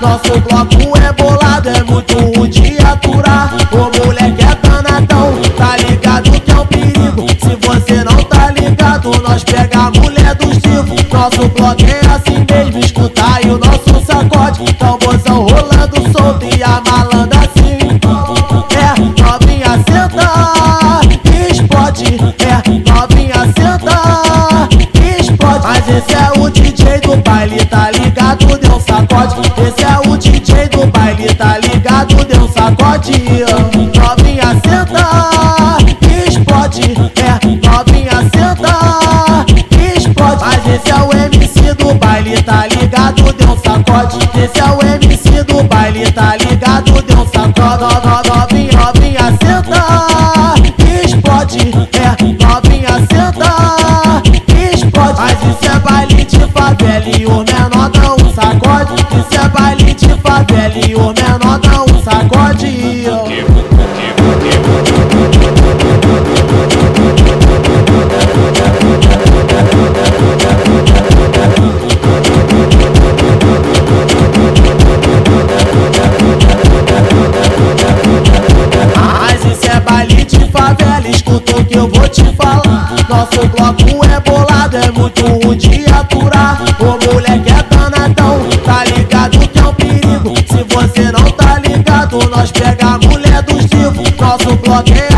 Nosso bloco é bolado, é muito ruim de aturar. O moleque é danadão, tá ligado que é um perigo. Se você não tá ligado, nós pega a mulher dos vivos. Nosso bloco é assim mesmo, escuta aí o nosso sacode. Tamborzão rolando solto e a malandra assim. É, novinha senta, explode. É, novinha senta, explode. Mas esse é o DJ do baile, tá esse é o MC do baile, tá ligado? Deu um sacode. Esse é o MC do baile, tá ligado? Deu um sacode. No, no, novinha, novinha senta, explode. É, novinha senta, explode. Mas isso é baile de favela e o menor um sacode. Isso é baile de favela e o menor Nosso bloco é bolado, é muito ruim de aturar. O moleque é danadão, tá ligado que é um perigo. Se você não tá ligado, nós pega a mulher dos vivos. Nosso bloco é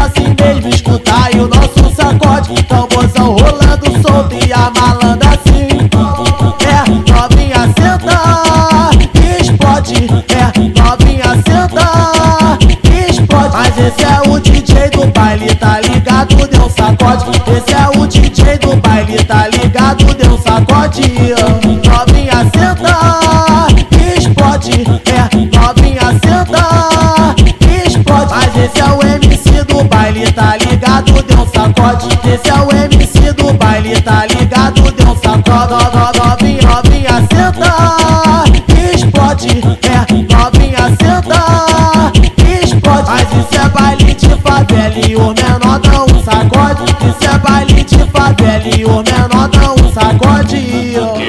baile, tá ligado? Deu um sacode. Novinha senta, explode. É, novinha senta, explode. Mas esse é o MC do baile, tá ligado? Deu um sacode. Esse é o MC do baile, tá ligado? Deu um sacode. No, no, novinha, novinha senta, explode. É, novinha senta, explode. Mas isso é baile de favela e o sacode, ó.